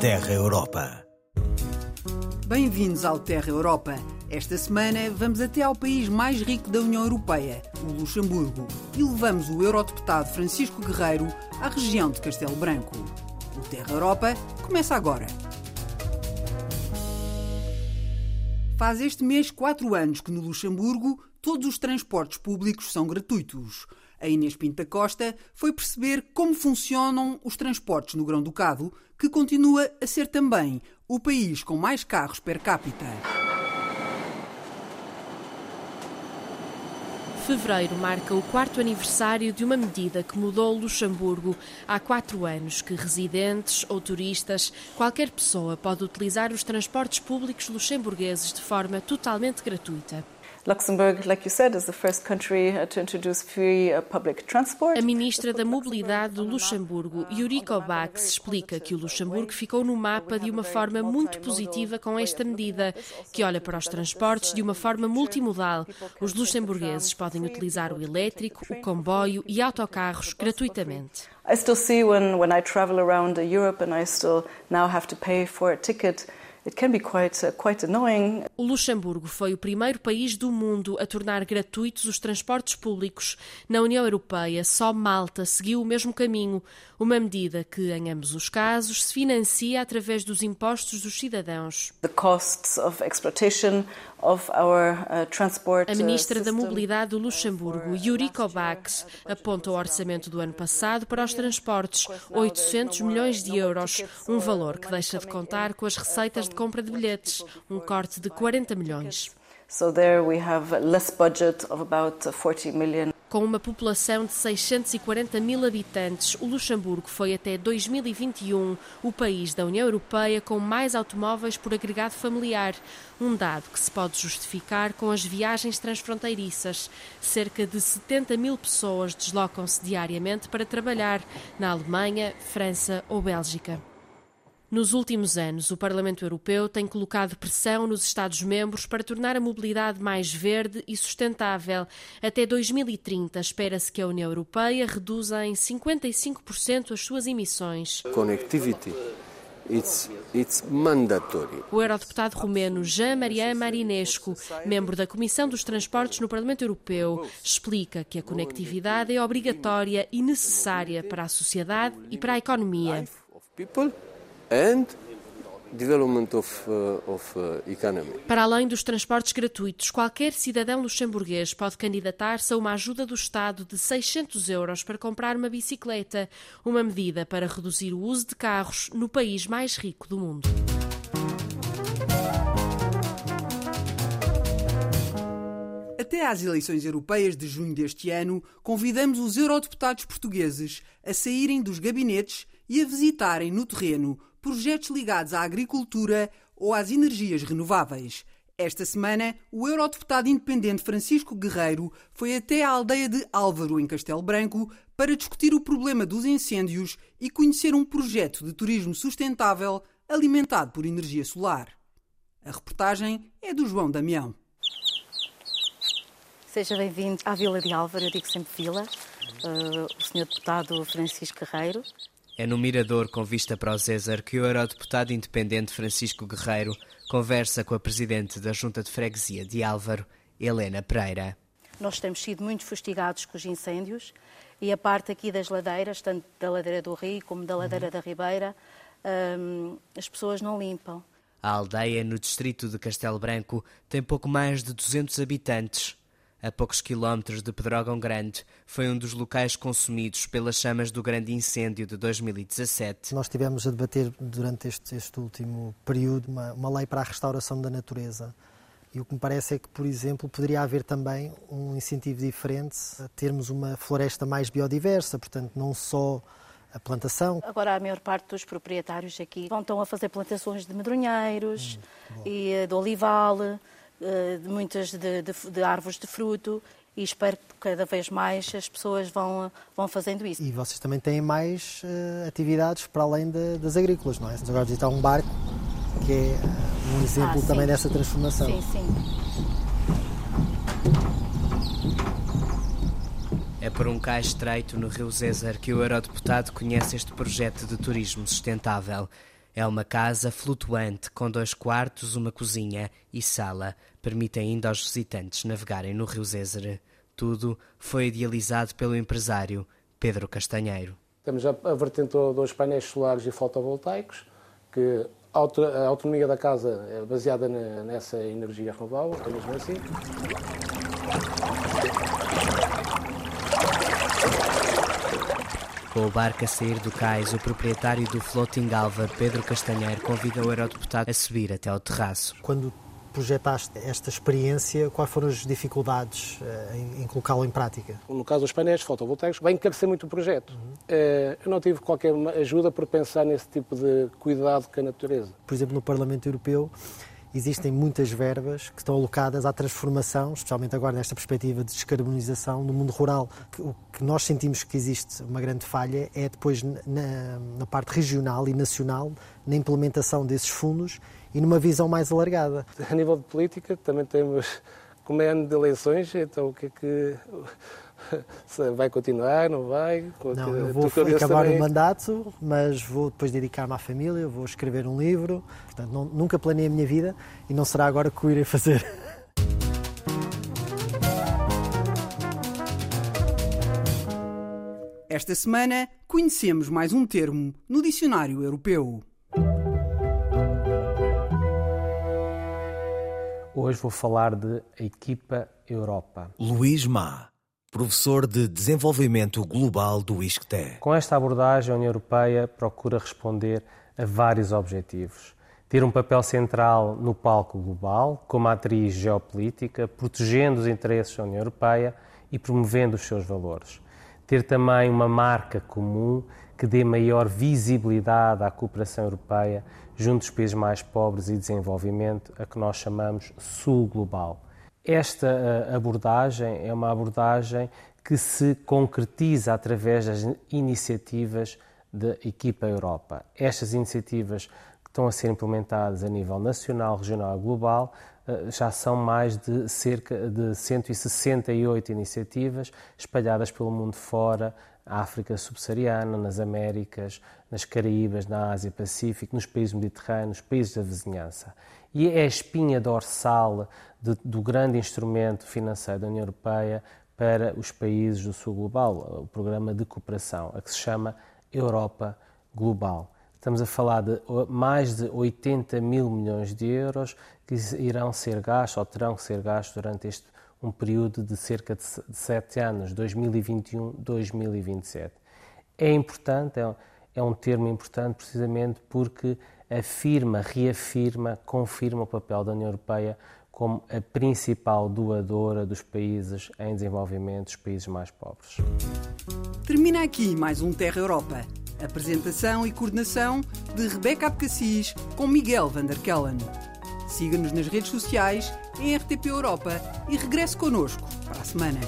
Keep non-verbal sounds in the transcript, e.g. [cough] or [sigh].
Terra Europa. Bem-vindos ao Terra Europa. Esta semana vamos até ao país mais rico da União Europeia, o Luxemburgo, e levamos o eurodeputado Francisco Guerreiro à região de Castelo Branco. O Terra Europa começa agora. Faz este mês quatro anos que no Luxemburgo todos os transportes públicos são gratuitos. A Inês Pinta Costa foi perceber como funcionam os transportes no Grão-Ducado, que continua a ser também o país com mais carros per capita. Fevereiro marca o quarto aniversário de uma medida que mudou Luxemburgo. Há quatro anos que residentes ou turistas, qualquer pessoa pode utilizar os transportes públicos luxemburgueses de forma totalmente gratuita. Luxembourg, like you said, is the first country uh, to introduce free uh, public transport. A ministra da Mobilidade do Luxemburgo, Yuriko Bax, explica que o Luxemburgo ficou no mapa de uma forma muito positiva com esta medida, que olha para os transportes de uma forma multimodal. Os luxemburgueses podem utilizar o elétrico, o comboio e autocarros gratuitamente. I still see when, when I travel around Europe and I still now have to pay for a ticket quite, uh, quite annoying. O Luxemburgo foi o primeiro país do mundo a tornar gratuitos os transportes públicos. Na União Europeia, só Malta seguiu o mesmo caminho, uma medida que, em ambos os casos, se financia através dos impostos dos cidadãos. The costs of exploitation uh, a ministra da Mobilidade do Luxemburgo, Yuriko Bax, aponta o orçamento do ano passado para os transportes, 800 milhões de euros, um valor que deixa de contar com as receitas de compra de bilhetes, um corte de 40 milhões. So there we have less budget of about 40 million. Com uma população de 640 mil habitantes, o Luxemburgo foi até 2021 o país da União Europeia com mais automóveis por agregado familiar, um dado que se pode justificar com as viagens transfronteiriças. Cerca de 70 mil pessoas deslocam-se diariamente para trabalhar na Alemanha, França ou Bélgica. Nos últimos anos, o Parlamento Europeu tem colocado pressão nos Estados-membros para tornar a mobilidade mais verde e sustentável. Até 2030, espera-se que a União Europeia reduza em 55% as suas emissões. Connectivity. It's, it's mandatory. O eurodeputado romeno Jean-Marie Marinescu, membro da Comissão dos Transportes no Parlamento Europeu, explica que a conectividade é obrigatória e necessária para a sociedade e para a economia and development of, uh, of uh, economy. Para além dos transportes gratuitos, qualquer cidadão luxemburguês pode candidatar-se a uma ajuda do Estado de 600 euros para comprar uma bicicleta, uma medida para reduzir o uso de carros no país mais rico do mundo. Até às eleições europeias de junho deste ano, convidamos os eurodeputados portugueses a saírem dos gabinetes e a visitarem no terreno projetos ligados à agricultura ou às energias renováveis. Esta semana, o eurodeputado independente Francisco Guerreiro foi até à aldeia de Álvaro, em Castelo Branco, para discutir o problema dos incêndios e conhecer um projeto de turismo sustentável alimentado por energia solar. A reportagem é do João Damião. Seja bem-vindo à Vila de Álvaro, eu digo sempre Vila. Uh, o senhor deputado Francisco Guerreiro é no Mirador com vista para o César que o eurodeputado independente Francisco Guerreiro conversa com a presidente da Junta de Freguesia de Álvaro, Helena Pereira. Nós temos sido muito fustigados com os incêndios e a parte aqui das ladeiras, tanto da ladeira do Rio como da ladeira uhum. da Ribeira, hum, as pessoas não limpam. A aldeia, no distrito de Castelo Branco, tem pouco mais de 200 habitantes a poucos quilómetros de Pedrógão Grande, foi um dos locais consumidos pelas chamas do grande incêndio de 2017. Nós tivemos a debater durante este, este último período uma, uma lei para a restauração da natureza. E o que me parece é que, por exemplo, poderia haver também um incentivo diferente a termos uma floresta mais biodiversa, portanto, não só a plantação. Agora, a maior parte dos proprietários aqui vão estão a fazer plantações de medronheiros hum, e eh, de olival de muitas de, de, de árvores de fruto e espero que cada vez mais as pessoas vão, vão fazendo isso. E vocês também têm mais uh, atividades para além de, das agrícolas, não é? Estamos agora a visitar um barco, que é um exemplo ah, também dessa transformação. Sim, sim. É por um cais estreito no Rio Zézer que o eurodeputado conhece este projeto de turismo sustentável. É uma casa flutuante com dois quartos, uma cozinha e sala. Permite ainda aos visitantes navegarem no rio Zézere. Tudo foi idealizado pelo empresário Pedro Castanheiro. Temos a, vertente dos painéis solares e fotovoltaicos, que a autonomia da casa é baseada nessa energia renovável, é mesmo assim. Com o barco a sair do cais, o proprietário do Floating Alva, Pedro Castanheiro, convida o eurodeputado a subir até ao terraço. Quando projetaste esta experiência, quais foram as dificuldades uh, em, em colocá-lo em prática? No caso dos painéis fotovoltaicos, vai encarecer muito o projeto. Uhum. Uh, eu não tive qualquer ajuda por pensar nesse tipo de cuidado com a natureza. Por exemplo, no Parlamento Europeu, existem muitas verbas que estão alocadas à transformação, especialmente agora nesta perspectiva de descarbonização no mundo rural. O que nós sentimos que existe uma grande falha é depois na, na parte regional e nacional, na implementação desses fundos e numa visão mais alargada. A nível de política, também temos, como é ano de eleições, então o que é que [laughs] se vai continuar, não vai? Não, eu vou acabar também... o mandato, mas vou depois dedicar-me à família, vou escrever um livro. Portanto, não, nunca planei a minha vida e não será agora que o irei fazer. [laughs] Esta semana conhecemos mais um termo no dicionário europeu. Hoje vou falar de Equipa Europa. Luís Má professor de Desenvolvimento Global do ISCTE. Com esta abordagem, a União Europeia procura responder a vários objetivos. Ter um papel central no palco global, como atriz geopolítica, protegendo os interesses da União Europeia e promovendo os seus valores. Ter também uma marca comum que dê maior visibilidade à cooperação europeia junto dos países mais pobres e desenvolvimento, a que nós chamamos Sul Global esta eh, abordagem é uma abordagem que se concretiza através das iniciativas da Equipa Europa. Estas iniciativas que estão a ser implementadas a nível nacional, regional e global já são mais de cerca de 168 iniciativas espalhadas pelo mundo fora, África subsaariana, nas Américas, nas Caraíbas, na Ásia Pacífico, nos países mediterrâneos, países da vizinhança. E é a espinha dorsal de, do grande instrumento financeiro da União Europeia para os países do Sul Global, o programa de cooperação, a que se chama Europa Global. Estamos a falar de mais de 80 mil milhões de euros que irão ser gastos ou terão que ser gastos durante este um período de cerca de sete anos, 2021-2027. É importante, é, é um termo importante precisamente porque afirma, reafirma, confirma o papel da União Europeia como a principal doadora dos países em desenvolvimento, dos países mais pobres. Termina aqui mais um Terra Europa. Apresentação e coordenação de Rebeca Abcacis com Miguel van der Kellen. Siga-nos nas redes sociais em RTP Europa e regresse connosco para a semana.